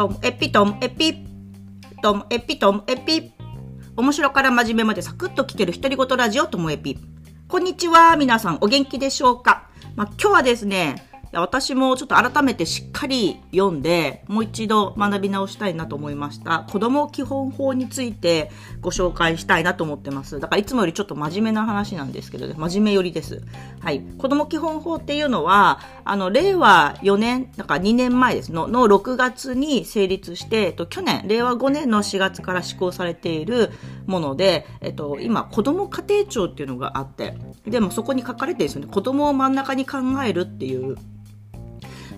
トムエピトムエピトムエピトムエピ。面白から真面目までサクッと聞ける独り言ラジオともエピ。こんにちは皆さん。お元気でしょうか、まあ、今日はですね私もちょっと改めてしっかり読んで、もう一度学び直したいなと思いました。子供基本法についてご紹介したいなと思ってます。だからいつもよりちょっと真面目な話なんですけど、ね、真面目寄りです。はい。子供基本法っていうのは、あの、令和4年、だから2年前ですの、の6月に成立して、えっと、去年、令和5年の4月から施行されているもので、えっと、今、子供家庭庁っていうのがあって、でもそこに書かれてるんですよね。子供を真ん中に考えるっていう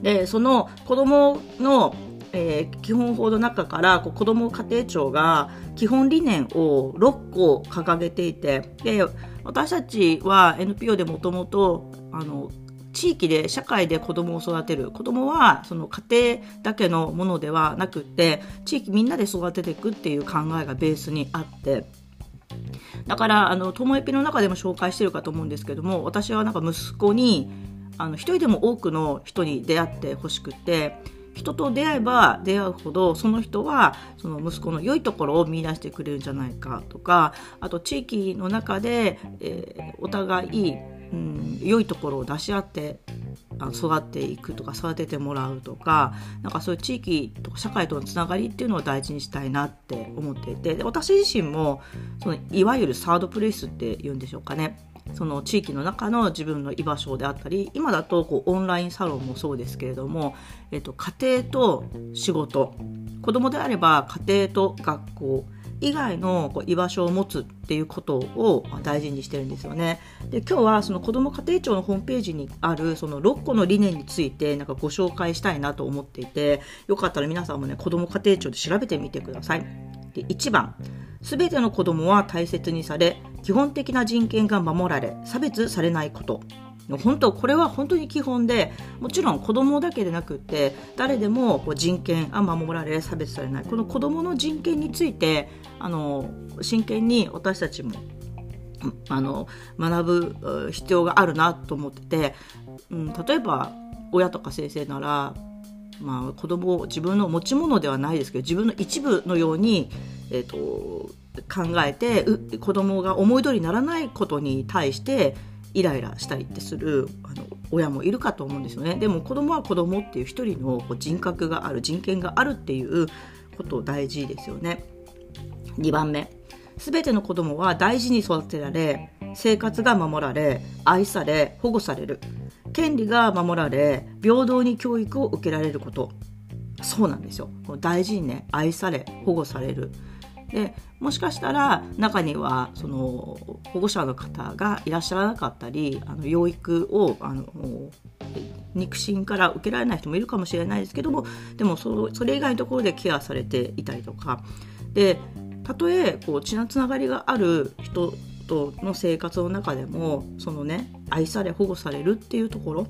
でその子どものえー、基本法の中からこ子ども家庭庁が基本理念を6個掲げていてで私たちは NPO でもともと地域で社会で子どもを育てる。子どもはその家庭だけのものではなくて地域みんなで育てていくっていう考えがベースにあって。だからあのともえぴの中でも紹介してるかと思うんですけども私はなんか息子にあの一人でも多くの人に出会ってほしくて人と出会えば出会うほどその人はその息子の良いところを見出してくれるんじゃないかとかあと地域の中で、えー、お互い、うん、良いところを出し合って育っていくとか育ててもらうとかなんかそういう地域とか社会とのつながりっていうのを大事にしたいなって思っていてで私自身もそのいわゆるサードプレイスっていうんでしょうかね。その地域の中の自分の居場所であったり今だとこうオンラインサロンもそうですけれども、えっと、家庭と仕事子供であれば家庭と学校以外のこう居場所を持つっていうことを大事にしてるんですよね。で今日はその子ども家庭庁のホームページにあるその6個の理念についてなんかご紹介したいなと思っていてよかったら皆さんもね子ども家庭庁で調べてみてください。で1番すべての子どもは大切にされ基本的な人権が守られ差別されないこと。本当これは本当に基本でもちろん子供だけでなくって誰でも人権が守られ差別されない。この子供の人権についてあの真剣に私たちもあの学ぶ必要があるなと思ってて、うん、例えば親とか先生ならまあ、子供を自分の持ち物ではないですけど自分の一部のように、えーと考えて子供が思い通りにならないことに対してイライラしたりってするあの親もいるかと思うんですよね。でも子供は子供っていう一人のこう人格がある人権があるっていうこと大事ですよね。2番目。全ての子供は大事に育てられ生活が守られ愛され保護される。権利が守られ平等に教育を受けられること。そうなんですよ。大事にね愛され保護される。でもしかしたら中にはその保護者の方がいらっしゃらなかったりあの養育をあの肉親から受けられない人もいるかもしれないですけどもでもそれ以外のところでケアされていたりとか。でたとえこう血のつながりがある人との生活の中でもそのね愛され保護されるっていうところ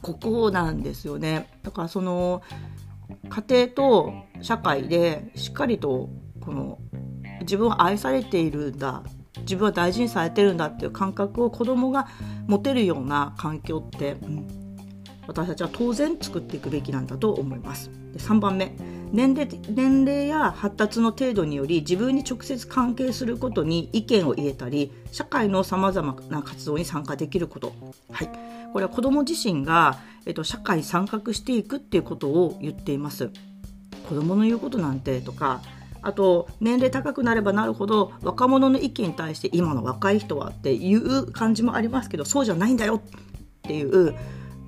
ここなんですよねだからその家庭と社会でしっかりとこの自分は愛されているんだ自分は大事にされてるんだっていう感覚を子供が持てるような環境って、うん、私たちは当然作っていくべきなんだと思います。で3番目年齢年齢や発達の程度により自分に直接関係することに意見を言えたり社会のさまざまな活動に参加できること、はい、これは子ども自身が、えっと、社会参画していくっていうことを言っています。子どもの言うことなんてとかあと年齢高くなればなるほど若者の意見に対して今の若い人はっていう感じもありますけどそうじゃないんだよっていう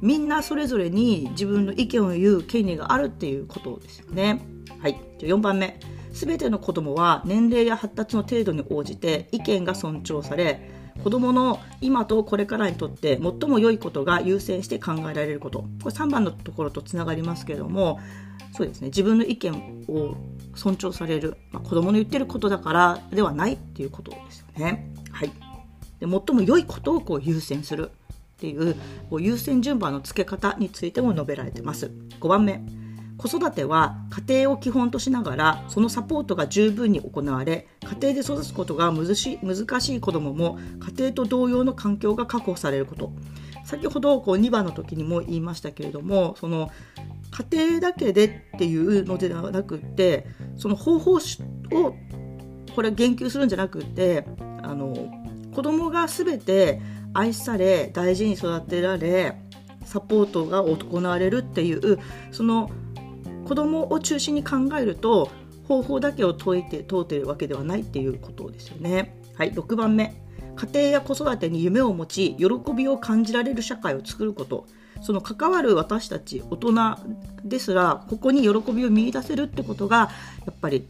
みんなそれぞれに自分の意見を言う権利があるっていうことですよね。はい、じゃ4番目全ての子どもは年齢や発達の程度に応じて意見が尊重され子どもの今とこれからにとって最も良いことが優先して考えられること。これ3番のところとつながりますけれどもそうですね。自分の意見を尊重される、まあ、子供の言ってることだからではないっていうことですよね。はい、で最も良いことをこう優先する。っていう優先順番の付け方についても述べられてます。5番目子育ては家庭を基本としながらそのサポートが十分に行われ家庭で育つことが難しい子どもも家庭と同様の環境が確保されること先ほどこう2番の時にも言いましたけれどもその家庭だけでっていうのではなくってその方法をこれ言及するんじゃなくってあの子供が全て愛され大事に育てられサポートが行われるっていうその子供を中心に考えると方法だけを解いて問うてるわけではないっていうことですよね。はい、6番目家庭や子育てに夢を持ち喜びを感じられる社会を作ることその関わる私たち大人ですらここに喜びを見いだせるってことがやっぱり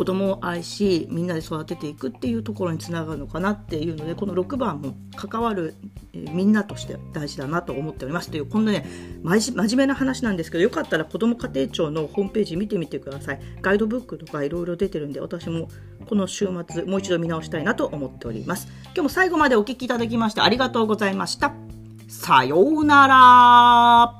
子供を愛しみんなで育てていくっていうところにつながるのかなっていうのでこの6番も関わる、え、みんなとして大事だなと思っております。というこんなね真面目な話なんですけどよかったら子ども家庭庁のホームページ見てみてください。ガイドブックとかいろいろ出てるんで私もこの週末もう一度見直したいなと思っております。今日も最後までお聴きいただきましてありがとうございました。さようなら。